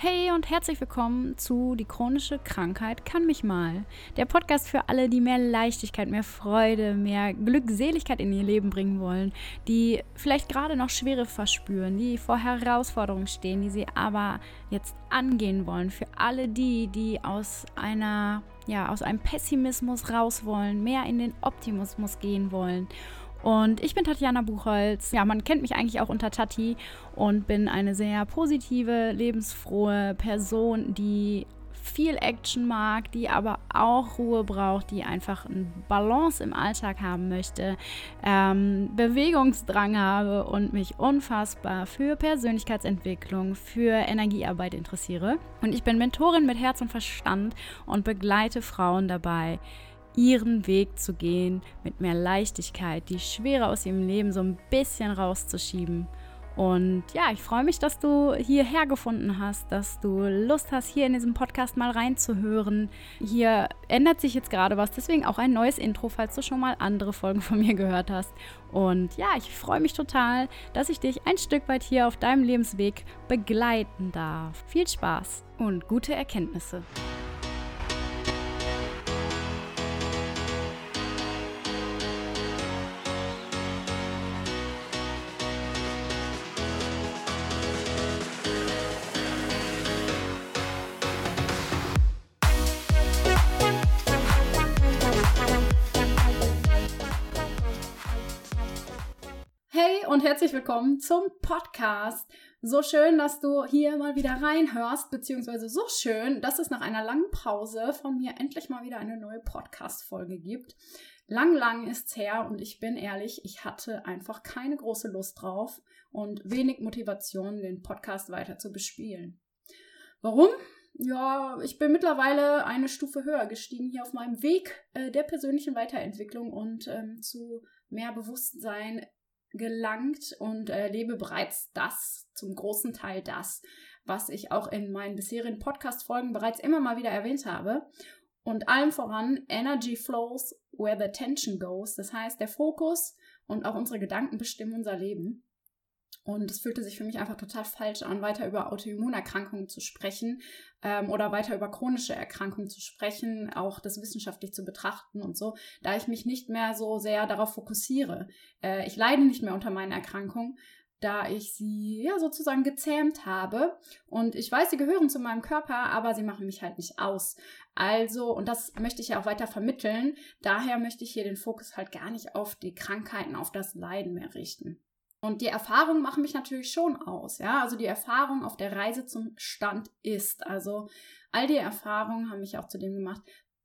Hey und herzlich willkommen zu Die chronische Krankheit kann mich mal. Der Podcast für alle, die mehr Leichtigkeit, mehr Freude, mehr Glückseligkeit in ihr Leben bringen wollen, die vielleicht gerade noch Schwere verspüren, die vor Herausforderungen stehen, die sie aber jetzt angehen wollen. Für alle die, die aus einer ja, aus einem Pessimismus raus wollen, mehr in den Optimismus gehen wollen und ich bin Tatjana Buchholz. Ja, man kennt mich eigentlich auch unter Tati und bin eine sehr positive, lebensfrohe Person, die viel Action mag, die aber auch Ruhe braucht, die einfach eine Balance im Alltag haben möchte, ähm, Bewegungsdrang habe und mich unfassbar für Persönlichkeitsentwicklung, für Energiearbeit interessiere. Und ich bin Mentorin mit Herz und Verstand und begleite Frauen dabei, ihren Weg zu gehen, mit mehr Leichtigkeit, die Schwere aus ihrem Leben so ein bisschen rauszuschieben. Und ja, ich freue mich, dass du hierher gefunden hast, dass du Lust hast, hier in diesem Podcast mal reinzuhören. Hier ändert sich jetzt gerade was, deswegen auch ein neues Intro, falls du schon mal andere Folgen von mir gehört hast. Und ja, ich freue mich total, dass ich dich ein Stück weit hier auf deinem Lebensweg begleiten darf. Viel Spaß und gute Erkenntnisse. Herzlich willkommen zum Podcast. So schön, dass du hier mal wieder reinhörst, beziehungsweise so schön, dass es nach einer langen Pause von mir endlich mal wieder eine neue Podcast-Folge gibt. Lang, lang ist's her und ich bin ehrlich, ich hatte einfach keine große Lust drauf und wenig Motivation, den Podcast weiter zu bespielen. Warum? Ja, ich bin mittlerweile eine Stufe höher gestiegen hier auf meinem Weg äh, der persönlichen Weiterentwicklung und ähm, zu mehr Bewusstsein gelangt und erlebe bereits das, zum großen Teil das, was ich auch in meinen bisherigen Podcast-Folgen bereits immer mal wieder erwähnt habe. Und allem voran, Energy flows where the tension goes. Das heißt, der Fokus und auch unsere Gedanken bestimmen unser Leben. Und es fühlte sich für mich einfach total falsch an, weiter über Autoimmunerkrankungen zu sprechen ähm, oder weiter über chronische Erkrankungen zu sprechen, auch das wissenschaftlich zu betrachten und so, da ich mich nicht mehr so sehr darauf fokussiere. Äh, ich leide nicht mehr unter meinen Erkrankungen, da ich sie ja sozusagen gezähmt habe. Und ich weiß, sie gehören zu meinem Körper, aber sie machen mich halt nicht aus. Also, und das möchte ich ja auch weiter vermitteln. Daher möchte ich hier den Fokus halt gar nicht auf die Krankheiten, auf das Leiden mehr richten. Und die Erfahrungen machen mich natürlich schon aus, ja. Also die Erfahrung auf der Reise zum Stand ist. Also all die Erfahrungen haben mich auch zu dem gemacht,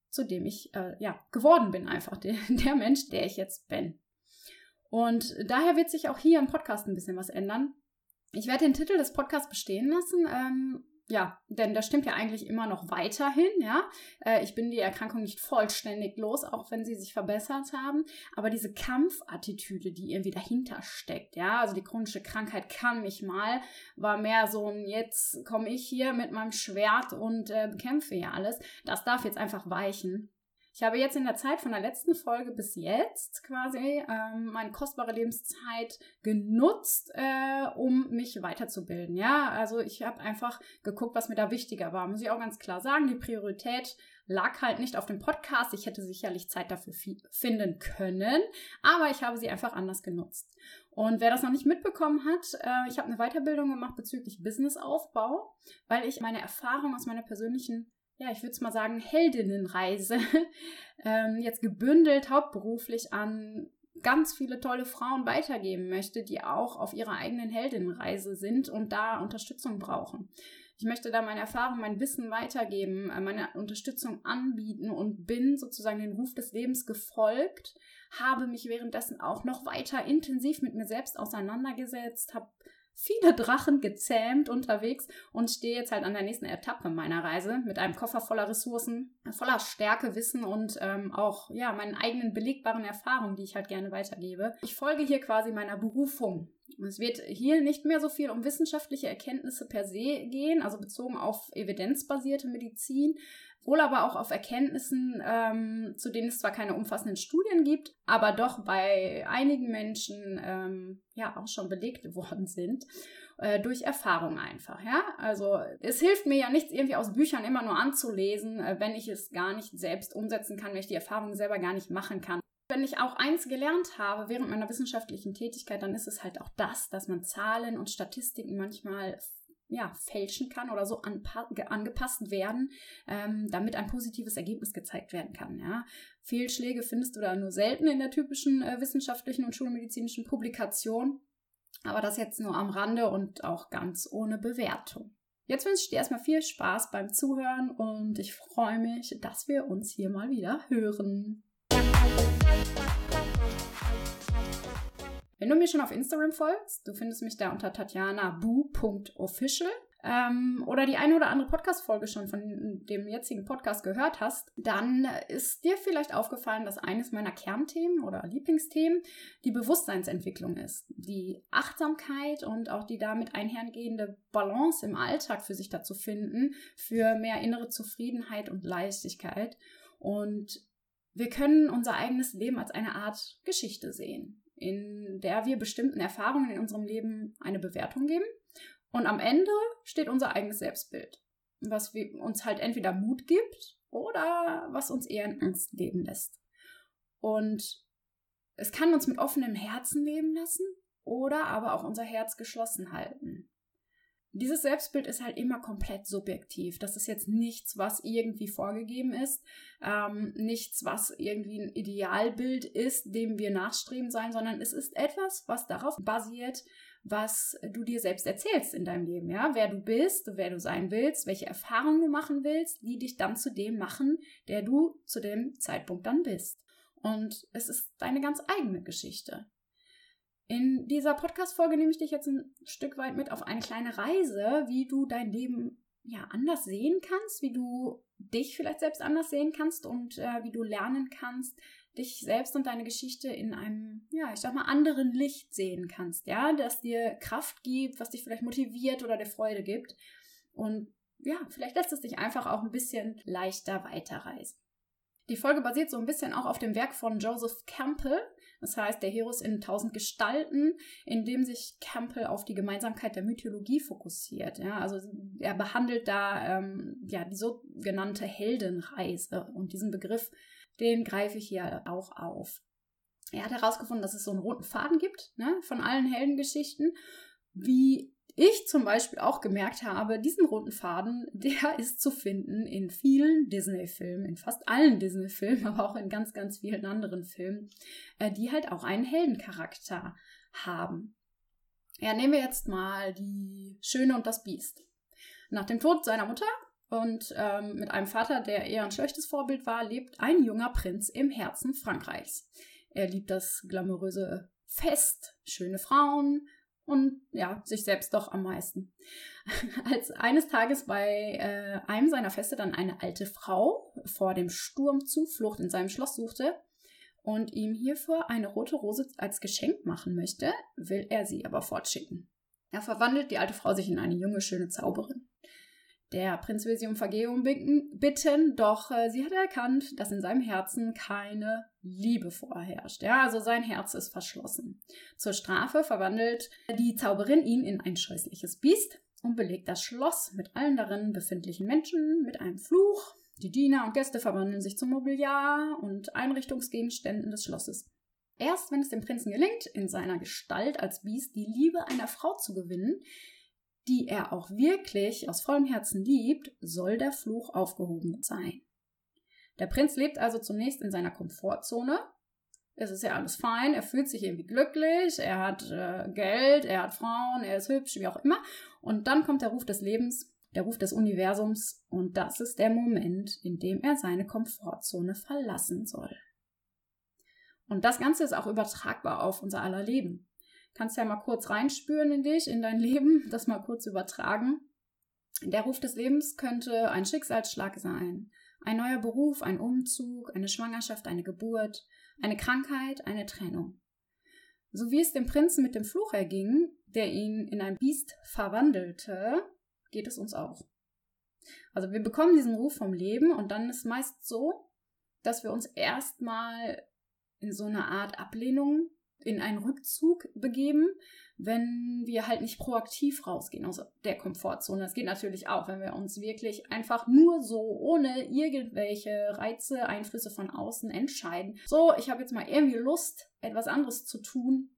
zu dem ich äh, ja geworden bin, einfach der, der Mensch, der ich jetzt bin. Und daher wird sich auch hier im Podcast ein bisschen was ändern. Ich werde den Titel des Podcasts bestehen lassen. Ähm, ja, denn das stimmt ja eigentlich immer noch weiterhin, ja. Äh, ich bin die Erkrankung nicht vollständig los, auch wenn sie sich verbessert haben. Aber diese Kampfattitüde, die irgendwie dahinter steckt, ja, also die chronische Krankheit kann mich mal, war mehr so ein, jetzt komme ich hier mit meinem Schwert und äh, bekämpfe ja alles. Das darf jetzt einfach weichen. Ich habe jetzt in der Zeit von der letzten Folge bis jetzt quasi ähm, meine kostbare Lebenszeit genutzt, äh, um mich weiterzubilden. Ja, also ich habe einfach geguckt, was mir da wichtiger war. Muss ich auch ganz klar sagen, die Priorität lag halt nicht auf dem Podcast. Ich hätte sicherlich Zeit dafür finden können, aber ich habe sie einfach anders genutzt. Und wer das noch nicht mitbekommen hat, äh, ich habe eine Weiterbildung gemacht bezüglich Businessaufbau, weil ich meine Erfahrung aus meiner persönlichen ja, ich würde es mal sagen, Heldinnenreise ähm, jetzt gebündelt hauptberuflich an ganz viele tolle Frauen weitergeben möchte, die auch auf ihrer eigenen Heldinnenreise sind und da Unterstützung brauchen. Ich möchte da meine Erfahrung, mein Wissen weitergeben, äh, meine Unterstützung anbieten und bin sozusagen den Ruf des Lebens gefolgt, habe mich währenddessen auch noch weiter intensiv mit mir selbst auseinandergesetzt, habe viele Drachen gezähmt unterwegs und stehe jetzt halt an der nächsten Etappe meiner Reise mit einem Koffer voller Ressourcen, voller Stärke, Wissen und ähm, auch ja meinen eigenen belegbaren Erfahrungen, die ich halt gerne weitergebe. Ich folge hier quasi meiner Berufung Es wird hier nicht mehr so viel um wissenschaftliche Erkenntnisse per se gehen, also bezogen auf evidenzbasierte Medizin, wohl aber auch auf Erkenntnissen, ähm, zu denen es zwar keine umfassenden Studien gibt, aber doch bei einigen Menschen ähm, ja auch schon belegt worden sind äh, durch Erfahrung einfach. Ja, also es hilft mir ja nichts irgendwie aus Büchern immer nur anzulesen, äh, wenn ich es gar nicht selbst umsetzen kann, wenn ich die Erfahrung selber gar nicht machen kann. Wenn ich auch eins gelernt habe während meiner wissenschaftlichen Tätigkeit, dann ist es halt auch das, dass man Zahlen und Statistiken manchmal ja, fälschen kann oder so angepasst werden, ähm, damit ein positives Ergebnis gezeigt werden kann. Ja. Fehlschläge findest du da nur selten in der typischen äh, wissenschaftlichen und schulmedizinischen Publikation. Aber das jetzt nur am Rande und auch ganz ohne Bewertung. Jetzt wünsche ich dir erstmal viel Spaß beim Zuhören und ich freue mich, dass wir uns hier mal wieder hören. Wenn du mir schon auf Instagram folgst, du findest mich da unter tatjanabu.official ähm, oder die eine oder andere Podcast-Folge schon von dem jetzigen Podcast gehört hast, dann ist dir vielleicht aufgefallen, dass eines meiner Kernthemen oder Lieblingsthemen die Bewusstseinsentwicklung ist. Die Achtsamkeit und auch die damit einhergehende Balance im Alltag für sich dazu finden, für mehr innere Zufriedenheit und Leichtigkeit. Und wir können unser eigenes Leben als eine Art Geschichte sehen in der wir bestimmten Erfahrungen in unserem Leben eine Bewertung geben. Und am Ende steht unser eigenes Selbstbild, was uns halt entweder Mut gibt oder was uns eher in Angst leben lässt. Und es kann uns mit offenem Herzen leben lassen oder aber auch unser Herz geschlossen halten dieses Selbstbild ist halt immer komplett subjektiv. Das ist jetzt nichts, was irgendwie vorgegeben ist, ähm, nichts, was irgendwie ein Idealbild ist, dem wir nachstreben sollen, sondern es ist etwas, was darauf basiert, was du dir selbst erzählst in deinem Leben, ja, wer du bist, wer du sein willst, welche Erfahrungen du machen willst, die dich dann zu dem machen, der du zu dem Zeitpunkt dann bist. Und es ist deine ganz eigene Geschichte. In dieser Podcast-Folge nehme ich dich jetzt ein Stück weit mit auf eine kleine Reise, wie du dein Leben ja anders sehen kannst, wie du dich vielleicht selbst anders sehen kannst und äh, wie du lernen kannst, dich selbst und deine Geschichte in einem, ja, ich sag mal, anderen Licht sehen kannst, ja, das dir Kraft gibt, was dich vielleicht motiviert oder dir Freude gibt. Und ja, vielleicht lässt es dich einfach auch ein bisschen leichter weiterreisen. Die Folge basiert so ein bisschen auch auf dem Werk von Joseph Campbell. Das heißt, der Heros in tausend Gestalten, in dem sich Campbell auf die Gemeinsamkeit der Mythologie fokussiert. Ja, also er behandelt da ähm, ja die sogenannte Heldenreise und diesen Begriff, den greife ich hier auch auf. Er hat herausgefunden, dass es so einen roten Faden gibt ne, von allen Heldengeschichten, wie ich zum Beispiel auch gemerkt habe, diesen roten Faden, der ist zu finden in vielen Disney-Filmen, in fast allen Disney-Filmen, aber auch in ganz, ganz vielen anderen Filmen, äh, die halt auch einen Heldencharakter haben. Ja, nehmen wir jetzt mal die Schöne und das Biest. Nach dem Tod seiner Mutter und ähm, mit einem Vater, der eher ein schlechtes Vorbild war, lebt ein junger Prinz im Herzen Frankreichs. Er liebt das glamouröse Fest, schöne Frauen, und ja, sich selbst doch am meisten. Als eines Tages bei äh, einem seiner Feste dann eine alte Frau vor dem Sturm Zuflucht in seinem Schloss suchte und ihm hierfür eine rote Rose als Geschenk machen möchte, will er sie aber fortschicken. Er verwandelt die alte Frau sich in eine junge, schöne Zauberin. Der Prinz will sie um Vergebung bitten, doch äh, sie hat erkannt, dass in seinem Herzen keine Liebe vorherrscht. Ja, also sein Herz ist verschlossen. Zur Strafe verwandelt die Zauberin ihn in ein scheußliches Biest und belegt das Schloss mit allen darin befindlichen Menschen mit einem Fluch. Die Diener und Gäste verwandeln sich zum Mobiliar und Einrichtungsgegenständen des Schlosses. Erst wenn es dem Prinzen gelingt, in seiner Gestalt als Biest die Liebe einer Frau zu gewinnen, die er auch wirklich aus vollem Herzen liebt, soll der Fluch aufgehoben sein. Der Prinz lebt also zunächst in seiner Komfortzone. Es ist ja alles fein, er fühlt sich irgendwie glücklich, er hat äh, Geld, er hat Frauen, er ist hübsch, wie auch immer. Und dann kommt der Ruf des Lebens, der Ruf des Universums, und das ist der Moment, in dem er seine Komfortzone verlassen soll. Und das Ganze ist auch übertragbar auf unser aller Leben. Kannst ja mal kurz reinspüren in dich, in dein Leben, das mal kurz übertragen. Der Ruf des Lebens könnte ein Schicksalsschlag sein. Ein neuer Beruf, ein Umzug, eine Schwangerschaft, eine Geburt, eine Krankheit, eine Trennung. So wie es dem Prinzen mit dem Fluch erging, der ihn in ein Biest verwandelte, geht es uns auch. Also wir bekommen diesen Ruf vom Leben und dann ist meist so, dass wir uns erstmal in so eine Art Ablehnung, in einen Rückzug begeben, wenn wir halt nicht proaktiv rausgehen aus der Komfortzone. Das geht natürlich auch, wenn wir uns wirklich einfach nur so ohne irgendwelche Reize, Einflüsse von außen entscheiden. So, ich habe jetzt mal irgendwie Lust, etwas anderes zu tun,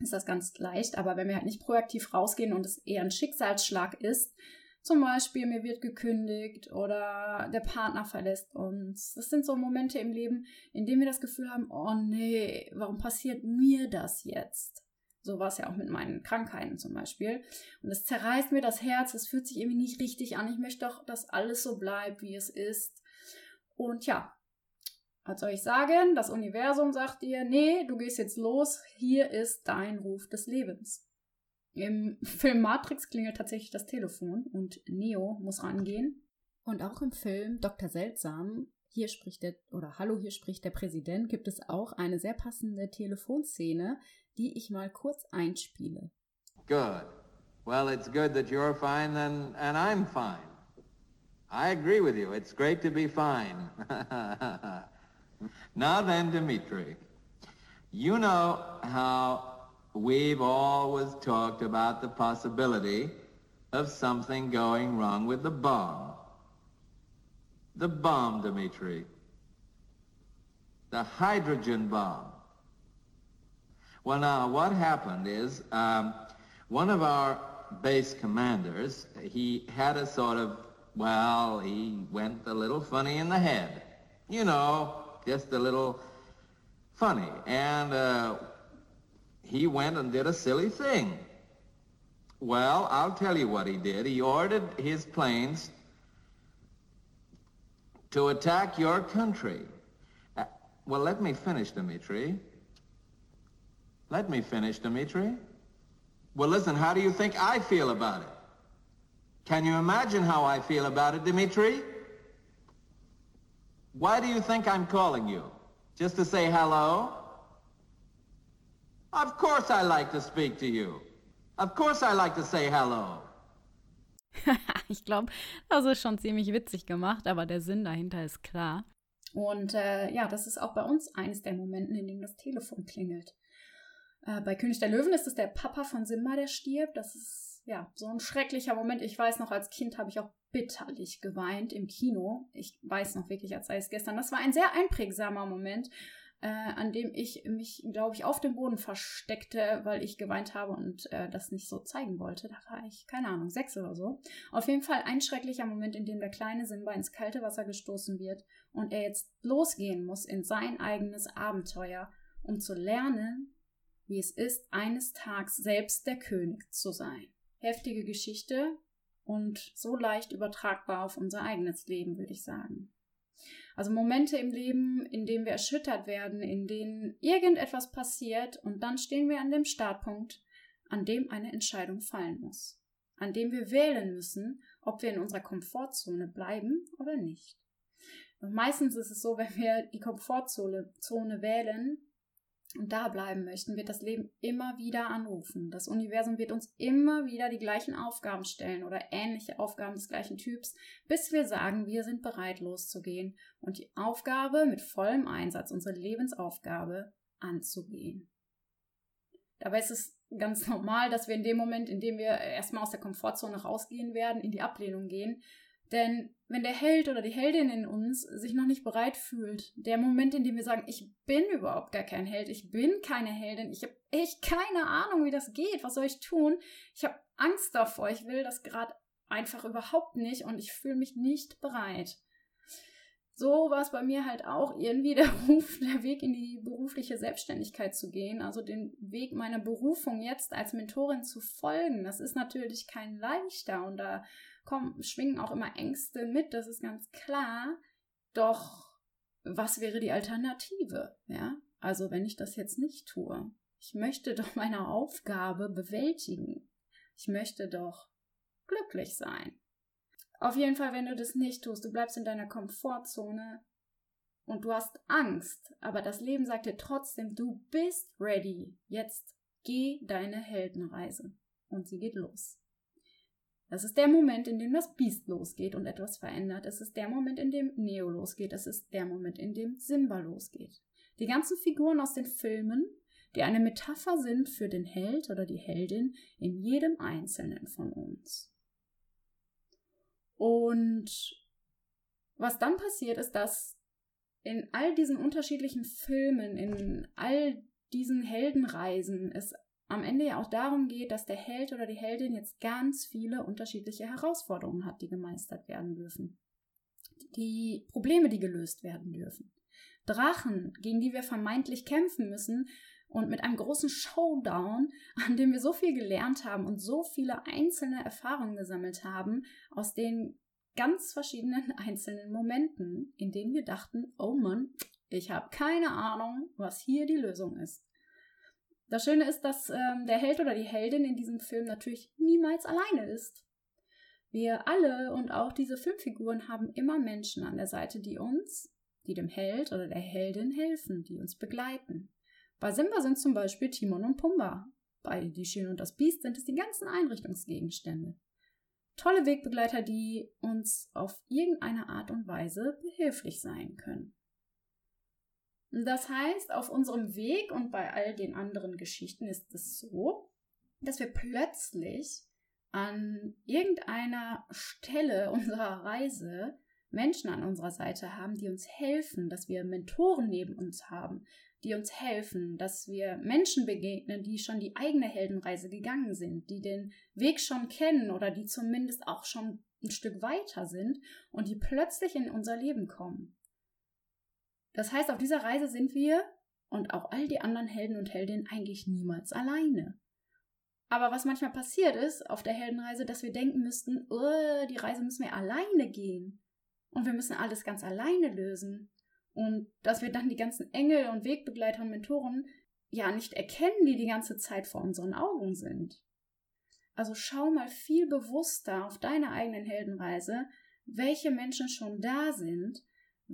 ist das ganz leicht. Aber wenn wir halt nicht proaktiv rausgehen und es eher ein Schicksalsschlag ist, zum Beispiel, mir wird gekündigt oder der Partner verlässt uns. Das sind so Momente im Leben, in denen wir das Gefühl haben, oh nee, warum passiert mir das jetzt? So war es ja auch mit meinen Krankheiten zum Beispiel. Und es zerreißt mir das Herz, es fühlt sich irgendwie nicht richtig an. Ich möchte doch, dass alles so bleibt, wie es ist. Und ja, was soll ich sagen? Das Universum sagt dir, nee, du gehst jetzt los, hier ist dein Ruf des Lebens. Im Film Matrix klingelt tatsächlich das Telefon und Neo muss rangehen. Und auch im Film Dr. Seltsam, hier spricht der, oder Hallo, hier spricht der Präsident, gibt es auch eine sehr passende Telefonszene, die ich mal kurz einspiele. Good. Well, it's good that you're fine and, and I'm fine. I agree with you. It's great to be fine. now then, Dimitri, you know how we've always talked about the possibility of something going wrong with the bomb. The bomb, Dimitri. The hydrogen bomb. Well, now, what happened is um, one of our base commanders, he had a sort of, well, he went a little funny in the head. You know, just a little funny. And uh, he went and did a silly thing. Well, I'll tell you what he did. He ordered his planes to attack your country. Uh, well, let me finish, Dmitri. Let me finish, Dmitri. Well, listen, how do you think I feel about it? Can you imagine how I feel about it, Dmitri? Why do you think I'm calling you? Just to say hello? Of course I like to speak to you. Of course I like to say hello. ich glaube, das ist schon ziemlich witzig gemacht, aber der Sinn dahinter ist klar. Und äh, ja, das ist auch bei uns eines der Momente, in denen das Telefon klingelt. Äh, bei König der Löwen ist es der Papa von Simba, der stirbt. Das ist ja so ein schrecklicher Moment. Ich weiß noch, als Kind habe ich auch bitterlich geweint im Kino. Ich weiß noch wirklich, als sei es gestern. Das war ein sehr einprägsamer Moment, äh, an dem ich mich, glaube ich, auf dem Boden versteckte, weil ich geweint habe und äh, das nicht so zeigen wollte. Da war ich, keine Ahnung, sechs oder so. Auf jeden Fall ein schrecklicher Moment, in dem der kleine Simba ins kalte Wasser gestoßen wird und er jetzt losgehen muss in sein eigenes Abenteuer, um zu lernen, wie es ist, eines Tages selbst der König zu sein. Heftige Geschichte und so leicht übertragbar auf unser eigenes Leben, würde ich sagen. Also Momente im Leben, in denen wir erschüttert werden, in denen irgendetwas passiert und dann stehen wir an dem Startpunkt, an dem eine Entscheidung fallen muss, an dem wir wählen müssen, ob wir in unserer Komfortzone bleiben oder nicht. Und meistens ist es so, wenn wir die Komfortzone Zone wählen, und da bleiben möchten, wird das Leben immer wieder anrufen. Das Universum wird uns immer wieder die gleichen Aufgaben stellen oder ähnliche Aufgaben des gleichen Typs, bis wir sagen, wir sind bereit loszugehen und die Aufgabe mit vollem Einsatz, unsere Lebensaufgabe anzugehen. Dabei ist es ganz normal, dass wir in dem Moment, in dem wir erstmal aus der Komfortzone rausgehen werden, in die Ablehnung gehen, denn wenn der Held oder die Heldin in uns sich noch nicht bereit fühlt, der Moment, in dem wir sagen, ich bin überhaupt gar kein Held, ich bin keine Heldin, ich habe echt keine Ahnung, wie das geht, was soll ich tun? Ich habe Angst davor, ich will das gerade einfach überhaupt nicht und ich fühle mich nicht bereit. So war es bei mir halt auch irgendwie der Ruf, der Weg in die berufliche Selbstständigkeit zu gehen, also den Weg meiner Berufung jetzt als Mentorin zu folgen. Das ist natürlich kein leichter und da kommen, schwingen auch immer Ängste mit, das ist ganz klar. Doch was wäre die Alternative? Ja, also wenn ich das jetzt nicht tue. Ich möchte doch meine Aufgabe bewältigen. Ich möchte doch glücklich sein. Auf jeden Fall, wenn du das nicht tust, du bleibst in deiner Komfortzone, und du hast Angst, aber das Leben sagt dir trotzdem, du bist ready. Jetzt geh deine Heldenreise. Und sie geht los. Das ist der Moment, in dem das Biest losgeht und etwas verändert. Es ist der Moment, in dem Neo losgeht. Es ist der Moment, in dem Simba losgeht. Die ganzen Figuren aus den Filmen, die eine Metapher sind für den Held oder die Heldin in jedem einzelnen von uns. Und was dann passiert, ist, dass in all diesen unterschiedlichen Filmen, in all diesen Heldenreisen es am Ende ja auch darum geht, dass der Held oder die Heldin jetzt ganz viele unterschiedliche Herausforderungen hat, die gemeistert werden dürfen. Die Probleme, die gelöst werden dürfen. Drachen, gegen die wir vermeintlich kämpfen müssen und mit einem großen Showdown, an dem wir so viel gelernt haben und so viele einzelne Erfahrungen gesammelt haben, aus den ganz verschiedenen einzelnen Momenten, in denen wir dachten, oh Mann, ich habe keine Ahnung, was hier die Lösung ist. Das Schöne ist, dass ähm, der Held oder die Heldin in diesem Film natürlich niemals alleine ist. Wir alle und auch diese Filmfiguren haben immer Menschen an der Seite, die uns, die dem Held oder der Heldin helfen, die uns begleiten. Bei Simba sind zum Beispiel Timon und Pumba. Bei Die Schöne und das Biest sind es die ganzen Einrichtungsgegenstände. Tolle Wegbegleiter, die uns auf irgendeine Art und Weise behilflich sein können. Das heißt, auf unserem Weg und bei all den anderen Geschichten ist es so, dass wir plötzlich an irgendeiner Stelle unserer Reise Menschen an unserer Seite haben, die uns helfen, dass wir Mentoren neben uns haben, die uns helfen, dass wir Menschen begegnen, die schon die eigene Heldenreise gegangen sind, die den Weg schon kennen oder die zumindest auch schon ein Stück weiter sind und die plötzlich in unser Leben kommen. Das heißt, auf dieser Reise sind wir und auch all die anderen Helden und Heldinnen eigentlich niemals alleine. Aber was manchmal passiert ist auf der Heldenreise, dass wir denken müssten, oh, die Reise müssen wir alleine gehen. Und wir müssen alles ganz alleine lösen. Und dass wir dann die ganzen Engel und Wegbegleiter und Mentoren ja nicht erkennen, die die ganze Zeit vor unseren Augen sind. Also schau mal viel bewusster auf deine eigenen Heldenreise, welche Menschen schon da sind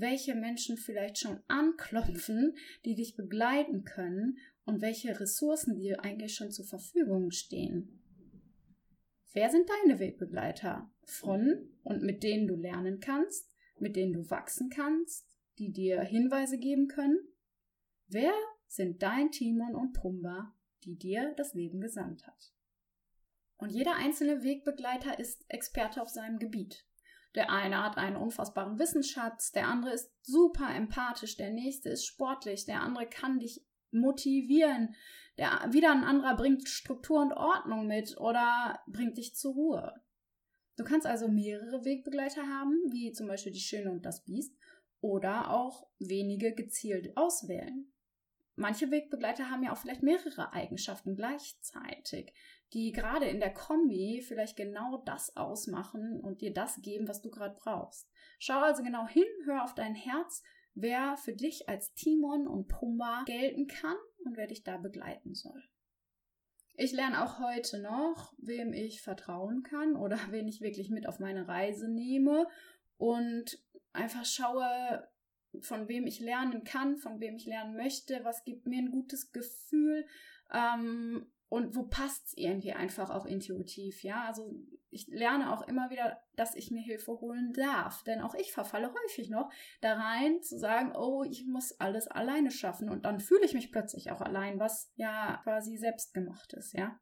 welche Menschen vielleicht schon anklopfen, die dich begleiten können und welche Ressourcen dir eigentlich schon zur Verfügung stehen. Wer sind deine Wegbegleiter? Von und mit denen du lernen kannst, mit denen du wachsen kannst, die dir Hinweise geben können? Wer sind dein Timon und Pumba, die dir das Leben gesandt hat? Und jeder einzelne Wegbegleiter ist Experte auf seinem Gebiet. Der eine hat einen unfassbaren Wissensschatz, der andere ist super empathisch, der nächste ist sportlich, der andere kann dich motivieren, der wieder ein anderer bringt Struktur und Ordnung mit oder bringt dich zur Ruhe. Du kannst also mehrere Wegbegleiter haben, wie zum Beispiel die Schöne und das Biest, oder auch wenige gezielt auswählen. Manche Wegbegleiter haben ja auch vielleicht mehrere Eigenschaften gleichzeitig die gerade in der Kombi vielleicht genau das ausmachen und dir das geben, was du gerade brauchst. Schau also genau hin, hör auf dein Herz, wer für dich als Timon und Pumba gelten kann und wer dich da begleiten soll. Ich lerne auch heute noch, wem ich vertrauen kann oder wen ich wirklich mit auf meine Reise nehme und einfach schaue, von wem ich lernen kann, von wem ich lernen möchte, was gibt mir ein gutes Gefühl ähm, und wo passt's irgendwie einfach auch intuitiv, ja? Also ich lerne auch immer wieder, dass ich mir Hilfe holen darf, denn auch ich verfalle häufig noch da rein zu sagen, oh, ich muss alles alleine schaffen und dann fühle ich mich plötzlich auch allein, was ja quasi selbst gemacht ist, ja?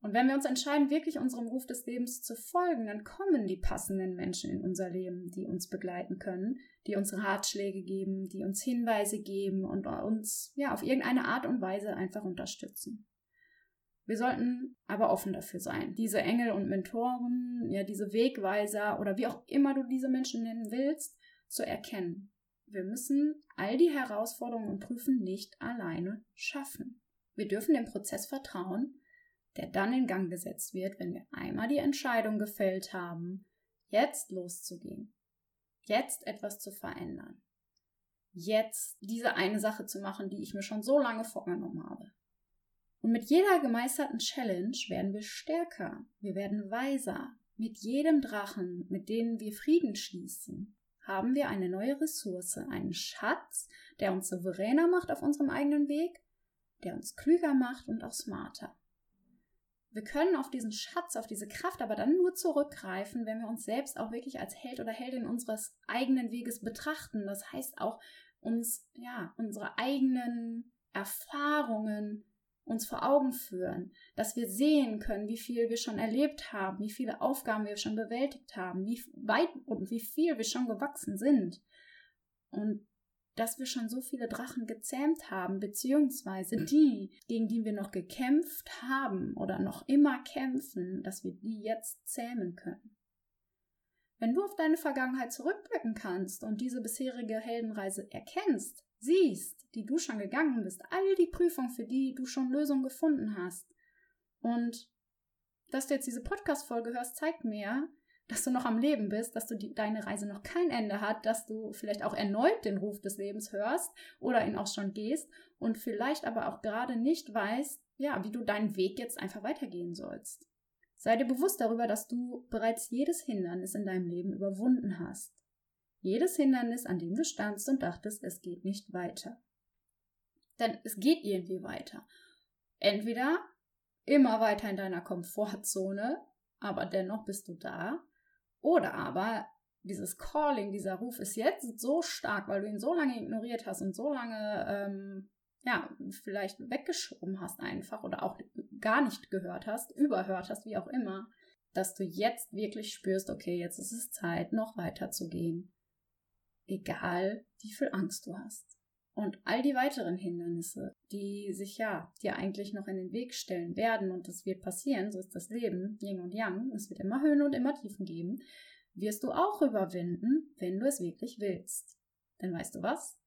Und wenn wir uns entscheiden, wirklich unserem Ruf des Lebens zu folgen, dann kommen die passenden Menschen in unser Leben, die uns begleiten können, die uns Ratschläge geben, die uns Hinweise geben und uns ja auf irgendeine Art und Weise einfach unterstützen. Wir sollten aber offen dafür sein, diese Engel und Mentoren, ja, diese Wegweiser oder wie auch immer du diese Menschen nennen willst, zu erkennen. Wir müssen all die Herausforderungen und Prüfen nicht alleine schaffen. Wir dürfen dem Prozess vertrauen, der dann in Gang gesetzt wird, wenn wir einmal die Entscheidung gefällt haben, jetzt loszugehen, jetzt etwas zu verändern, jetzt diese eine Sache zu machen, die ich mir schon so lange vorgenommen habe. Und mit jeder gemeisterten Challenge werden wir stärker, wir werden weiser. Mit jedem Drachen, mit dem wir Frieden schließen, haben wir eine neue Ressource, einen Schatz, der uns souveräner macht auf unserem eigenen Weg, der uns klüger macht und auch smarter. Wir können auf diesen Schatz, auf diese Kraft aber dann nur zurückgreifen, wenn wir uns selbst auch wirklich als Held oder Heldin unseres eigenen Weges betrachten. Das heißt auch uns, ja, unsere eigenen Erfahrungen uns vor Augen führen, dass wir sehen können, wie viel wir schon erlebt haben, wie viele Aufgaben wir schon bewältigt haben, wie weit und wie viel wir schon gewachsen sind. Und dass wir schon so viele Drachen gezähmt haben, beziehungsweise die, gegen die wir noch gekämpft haben oder noch immer kämpfen, dass wir die jetzt zähmen können. Wenn du auf deine Vergangenheit zurückblicken kannst und diese bisherige Heldenreise erkennst, siehst, die du schon gegangen bist, all die Prüfungen, für die du schon Lösungen gefunden hast, und dass du jetzt diese Podcast-Folge hörst, zeigt mir, dass du noch am Leben bist, dass du die, deine Reise noch kein Ende hat, dass du vielleicht auch erneut den Ruf des Lebens hörst oder ihn auch schon gehst und vielleicht aber auch gerade nicht weißt, ja, wie du deinen Weg jetzt einfach weitergehen sollst. Sei dir bewusst darüber, dass du bereits jedes Hindernis in deinem Leben überwunden hast. Jedes Hindernis, an dem du standst und dachtest, es geht nicht weiter. Denn es geht irgendwie weiter. Entweder immer weiter in deiner Komfortzone, aber dennoch bist du da, oder aber dieses Calling, dieser Ruf ist jetzt so stark, weil du ihn so lange ignoriert hast und so lange, ähm, ja, vielleicht weggeschoben hast einfach oder auch gar nicht gehört hast, überhört hast, wie auch immer, dass du jetzt wirklich spürst, okay, jetzt ist es Zeit, noch weiter zu gehen. Egal, wie viel Angst du hast. Und all die weiteren Hindernisse, die sich ja dir eigentlich noch in den Weg stellen werden, und das wird passieren, so ist das Leben, Yin und Yang, es wird immer Höhen und immer Tiefen geben, wirst du auch überwinden, wenn du es wirklich willst. Denn weißt du was?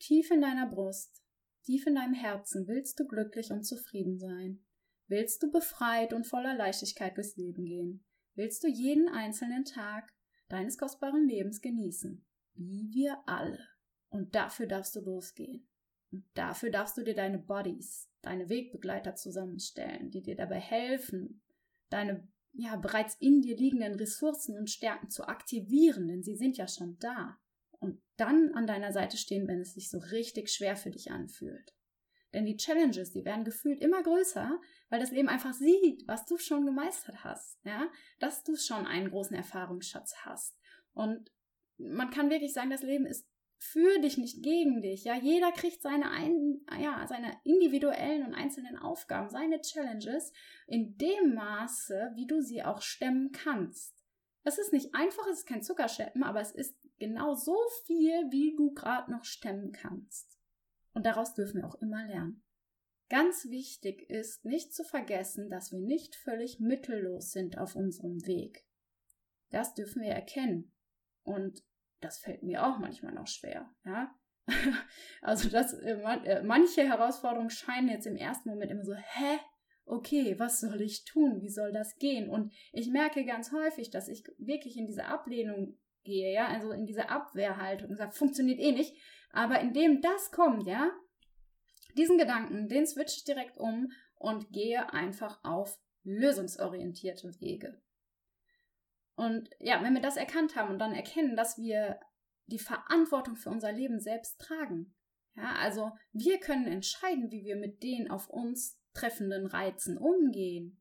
Tief in deiner Brust, tief in deinem Herzen willst du glücklich und zufrieden sein. Willst du befreit und voller Leichtigkeit durchs Leben gehen? Willst du jeden einzelnen Tag deines kostbaren Lebens genießen? Wie wir alle. Und dafür darfst du losgehen. Und dafür darfst du dir deine Bodies, deine Wegbegleiter zusammenstellen, die dir dabei helfen, deine ja bereits in dir liegenden Ressourcen und Stärken zu aktivieren, denn sie sind ja schon da. Und dann an deiner Seite stehen, wenn es sich so richtig schwer für dich anfühlt. Denn die Challenges, die werden gefühlt immer größer, weil das Leben einfach sieht, was du schon gemeistert hast, ja, dass du schon einen großen Erfahrungsschatz hast. Und man kann wirklich sagen, das Leben ist für dich, nicht gegen dich. Ja, jeder kriegt seine, ein, ja, seine individuellen und einzelnen Aufgaben, seine Challenges in dem Maße, wie du sie auch stemmen kannst. Es ist nicht einfach, es ist kein Zuckerscheppen, aber es ist genau so viel, wie du gerade noch stemmen kannst. Und daraus dürfen wir auch immer lernen. Ganz wichtig ist, nicht zu vergessen, dass wir nicht völlig mittellos sind auf unserem Weg. Das dürfen wir erkennen. Und das fällt mir auch manchmal noch schwer, ja. also das, äh, äh, manche Herausforderungen scheinen jetzt im ersten Moment immer so, hä? Okay, was soll ich tun? Wie soll das gehen? Und ich merke ganz häufig, dass ich wirklich in diese Ablehnung gehe, ja, also in diese Abwehrhaltung und sage, funktioniert eh nicht. Aber indem das kommt, ja, diesen Gedanken, den switch ich direkt um und gehe einfach auf lösungsorientierte Wege. Und ja, wenn wir das erkannt haben und dann erkennen, dass wir die Verantwortung für unser Leben selbst tragen, ja, also wir können entscheiden, wie wir mit den auf uns treffenden Reizen umgehen.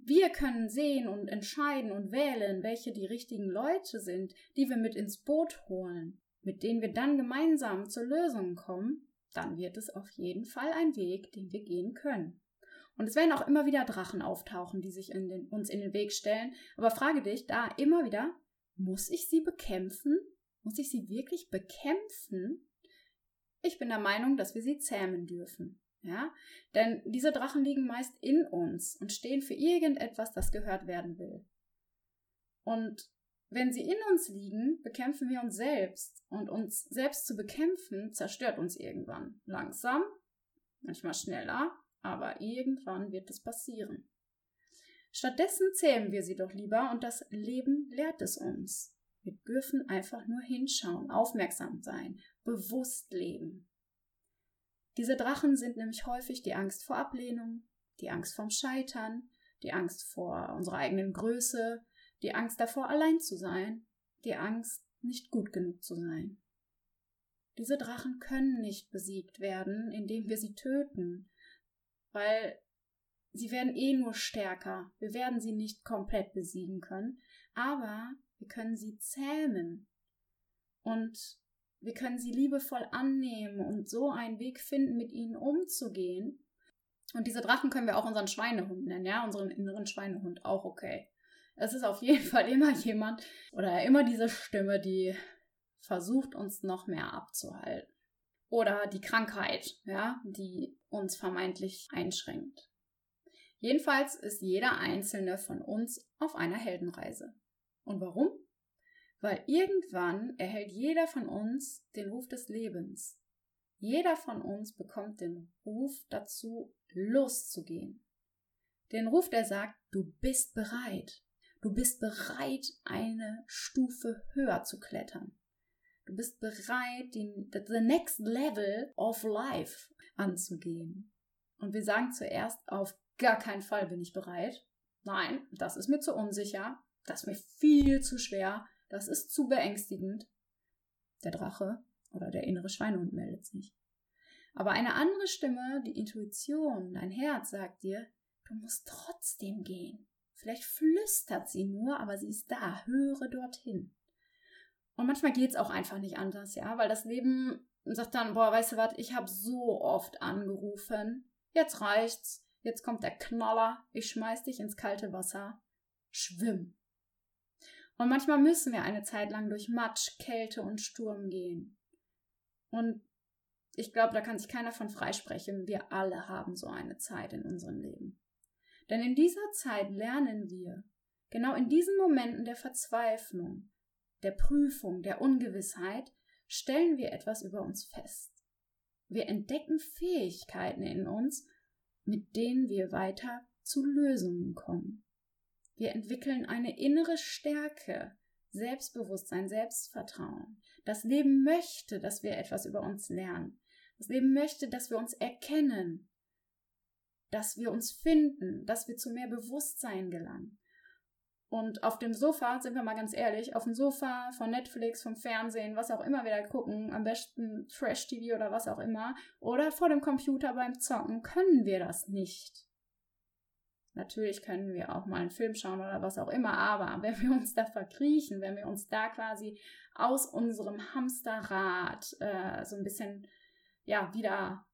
Wir können sehen und entscheiden und wählen, welche die richtigen Leute sind, die wir mit ins Boot holen, mit denen wir dann gemeinsam zur Lösung kommen, dann wird es auf jeden Fall ein Weg, den wir gehen können. Und es werden auch immer wieder Drachen auftauchen, die sich in den, uns in den Weg stellen. Aber frage dich da immer wieder, muss ich sie bekämpfen? Muss ich sie wirklich bekämpfen? Ich bin der Meinung, dass wir sie zähmen dürfen. Ja, denn diese Drachen liegen meist in uns und stehen für irgendetwas, das gehört werden will. Und wenn sie in uns liegen, bekämpfen wir uns selbst. Und uns selbst zu bekämpfen, zerstört uns irgendwann. Langsam, manchmal schneller, aber irgendwann wird es passieren. Stattdessen zähmen wir sie doch lieber und das Leben lehrt es uns. Wir dürfen einfach nur hinschauen, aufmerksam sein, bewusst leben. Diese Drachen sind nämlich häufig die Angst vor Ablehnung, die Angst vorm Scheitern, die Angst vor unserer eigenen Größe, die Angst davor, allein zu sein, die Angst, nicht gut genug zu sein. Diese Drachen können nicht besiegt werden, indem wir sie töten, weil sie werden eh nur stärker. Wir werden sie nicht komplett besiegen können, aber wir können sie zähmen und wir können sie liebevoll annehmen und so einen Weg finden, mit ihnen umzugehen. Und diese Drachen können wir auch unseren Schweinehund nennen, ja, unseren inneren Schweinehund auch okay. Es ist auf jeden Fall immer jemand oder immer diese Stimme, die versucht, uns noch mehr abzuhalten. Oder die Krankheit, ja, die uns vermeintlich einschränkt. Jedenfalls ist jeder einzelne von uns auf einer Heldenreise. Und warum? Weil irgendwann erhält jeder von uns den Ruf des Lebens. Jeder von uns bekommt den Ruf dazu, loszugehen. Den Ruf, der sagt, du bist bereit. Du bist bereit, eine Stufe höher zu klettern. Du bist bereit, den the next level of life anzugehen. Und wir sagen zuerst, auf gar keinen Fall bin ich bereit. Nein, das ist mir zu unsicher. Das ist mir viel zu schwer. Das ist zu beängstigend. Der Drache oder der innere Schweinehund meldet sich. Aber eine andere Stimme, die Intuition, dein Herz sagt dir, du musst trotzdem gehen. Vielleicht flüstert sie nur, aber sie ist da. Höre dorthin. Und manchmal geht es auch einfach nicht anders, ja, weil das Leben sagt dann, boah, weißt du was, ich habe so oft angerufen, jetzt reicht's, jetzt kommt der Knaller, ich schmeiß dich ins kalte Wasser, schwimm. Und manchmal müssen wir eine Zeit lang durch Matsch, Kälte und Sturm gehen. Und ich glaube, da kann sich keiner von freisprechen. Wir alle haben so eine Zeit in unserem Leben. Denn in dieser Zeit lernen wir, genau in diesen Momenten der Verzweiflung, der Prüfung, der Ungewissheit, stellen wir etwas über uns fest. Wir entdecken Fähigkeiten in uns, mit denen wir weiter zu Lösungen kommen. Wir entwickeln eine innere Stärke, Selbstbewusstsein, Selbstvertrauen. Das Leben möchte, dass wir etwas über uns lernen. Das Leben möchte, dass wir uns erkennen, dass wir uns finden, dass wir zu mehr Bewusstsein gelangen. Und auf dem Sofa, sind wir mal ganz ehrlich, auf dem Sofa von Netflix, vom Fernsehen, was auch immer wir da gucken, am besten Trash-TV oder was auch immer, oder vor dem Computer beim Zocken, können wir das nicht. Natürlich können wir auch mal einen Film schauen oder was auch immer, aber wenn wir uns da verkriechen, wenn wir uns da quasi aus unserem Hamsterrad äh, so ein bisschen, ja, wieder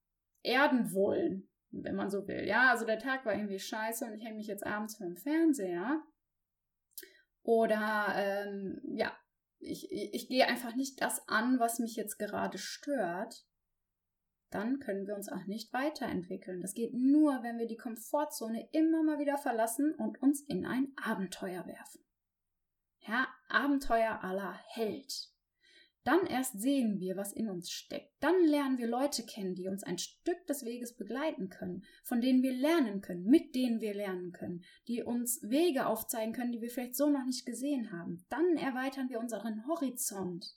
erden wollen, wenn man so will. Ja, also der Tag war irgendwie scheiße und ich hänge mich jetzt abends vor dem Fernseher oder ähm, ja, ich, ich, gehe einfach nicht das an, was mich jetzt gerade stört, dann können wir uns auch nicht weiterentwickeln. Das geht nur, wenn wir die Komfortzone immer mal wieder verlassen und uns in ein Abenteuer werfen. Ja, Abenteuer aller Held. Dann erst sehen wir, was in uns steckt. Dann lernen wir Leute kennen, die uns ein Stück des Weges begleiten können, von denen wir lernen können, mit denen wir lernen können, die uns Wege aufzeigen können, die wir vielleicht so noch nicht gesehen haben. Dann erweitern wir unseren Horizont.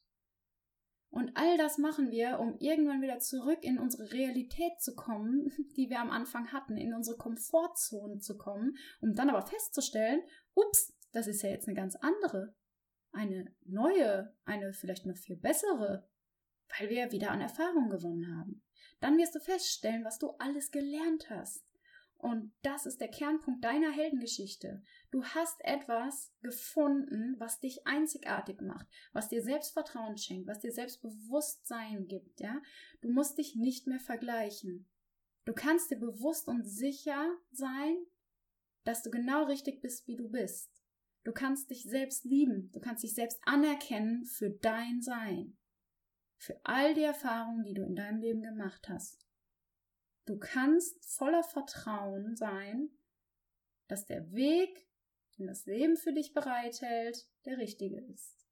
Und all das machen wir, um irgendwann wieder zurück in unsere Realität zu kommen, die wir am Anfang hatten, in unsere Komfortzone zu kommen, um dann aber festzustellen, ups, das ist ja jetzt eine ganz andere eine neue, eine vielleicht noch viel bessere, weil wir wieder an Erfahrung gewonnen haben. Dann wirst du feststellen, was du alles gelernt hast. Und das ist der Kernpunkt deiner Heldengeschichte. Du hast etwas gefunden, was dich einzigartig macht, was dir Selbstvertrauen schenkt, was dir Selbstbewusstsein gibt, ja? Du musst dich nicht mehr vergleichen. Du kannst dir bewusst und sicher sein, dass du genau richtig bist, wie du bist. Du kannst dich selbst lieben, du kannst dich selbst anerkennen für dein Sein, für all die Erfahrungen, die du in deinem Leben gemacht hast. Du kannst voller Vertrauen sein, dass der Weg, den das Leben für dich bereithält, der richtige ist.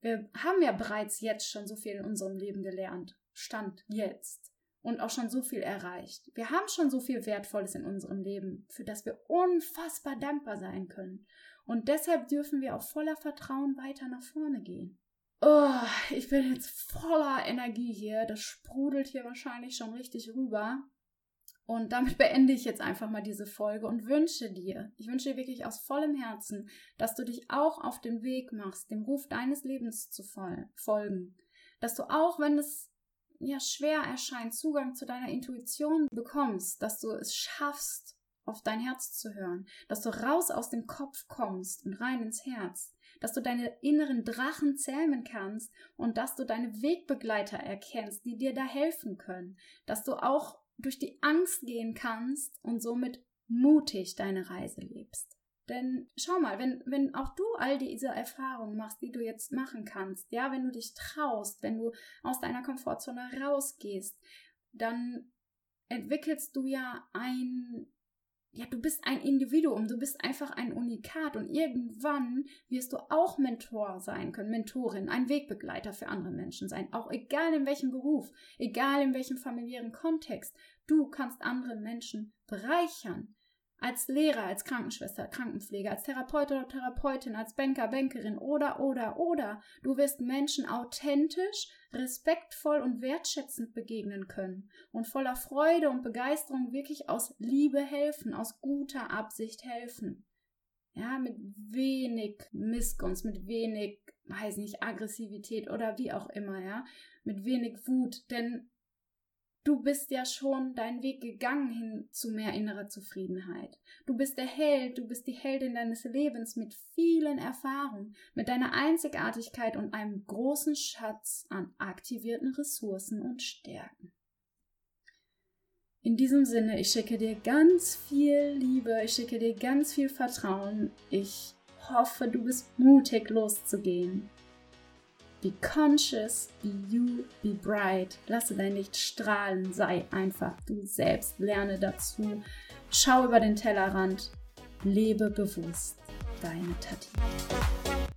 Wir haben ja bereits jetzt schon so viel in unserem Leben gelernt. Stand jetzt. Und auch schon so viel erreicht. Wir haben schon so viel Wertvolles in unserem Leben, für das wir unfassbar dankbar sein können. Und deshalb dürfen wir auch voller Vertrauen weiter nach vorne gehen. Oh, ich bin jetzt voller Energie hier. Das sprudelt hier wahrscheinlich schon richtig rüber. Und damit beende ich jetzt einfach mal diese Folge und wünsche dir, ich wünsche dir wirklich aus vollem Herzen, dass du dich auch auf den Weg machst, dem Ruf deines Lebens zu folgen. Dass du auch, wenn es ja schwer erscheint, Zugang zu deiner Intuition bekommst, dass du es schaffst, auf dein Herz zu hören, dass du raus aus dem Kopf kommst und rein ins Herz, dass du deine inneren Drachen zähmen kannst und dass du deine Wegbegleiter erkennst, die dir da helfen können, dass du auch durch die Angst gehen kannst und somit mutig deine Reise lebst. Denn schau mal, wenn, wenn auch du all diese Erfahrungen machst, die du jetzt machen kannst, ja, wenn du dich traust, wenn du aus deiner Komfortzone rausgehst, dann entwickelst du ja ein, ja, du bist ein Individuum, du bist einfach ein Unikat und irgendwann wirst du auch Mentor sein können, Mentorin, ein Wegbegleiter für andere Menschen sein, auch egal in welchem Beruf, egal in welchem familiären Kontext, du kannst andere Menschen bereichern als Lehrer, als Krankenschwester, Krankenpfleger, als Therapeut oder Therapeutin, als Banker, Bankerin oder, oder, oder. Du wirst Menschen authentisch, respektvoll und wertschätzend begegnen können und voller Freude und Begeisterung wirklich aus Liebe helfen, aus guter Absicht helfen. Ja, mit wenig Missgunst, mit wenig, weiß nicht, Aggressivität oder wie auch immer, ja, mit wenig Wut, denn Du bist ja schon deinen Weg gegangen hin zu mehr innerer Zufriedenheit. Du bist der Held, du bist die Heldin deines Lebens mit vielen Erfahrungen, mit deiner Einzigartigkeit und einem großen Schatz an aktivierten Ressourcen und Stärken. In diesem Sinne, ich schicke dir ganz viel Liebe, ich schicke dir ganz viel Vertrauen. Ich hoffe, du bist mutig loszugehen. Be conscious, be you, be bright. Lasse dein Licht strahlen, sei einfach du selbst, lerne dazu. Schau über den Tellerrand, lebe bewusst. Deine Tati.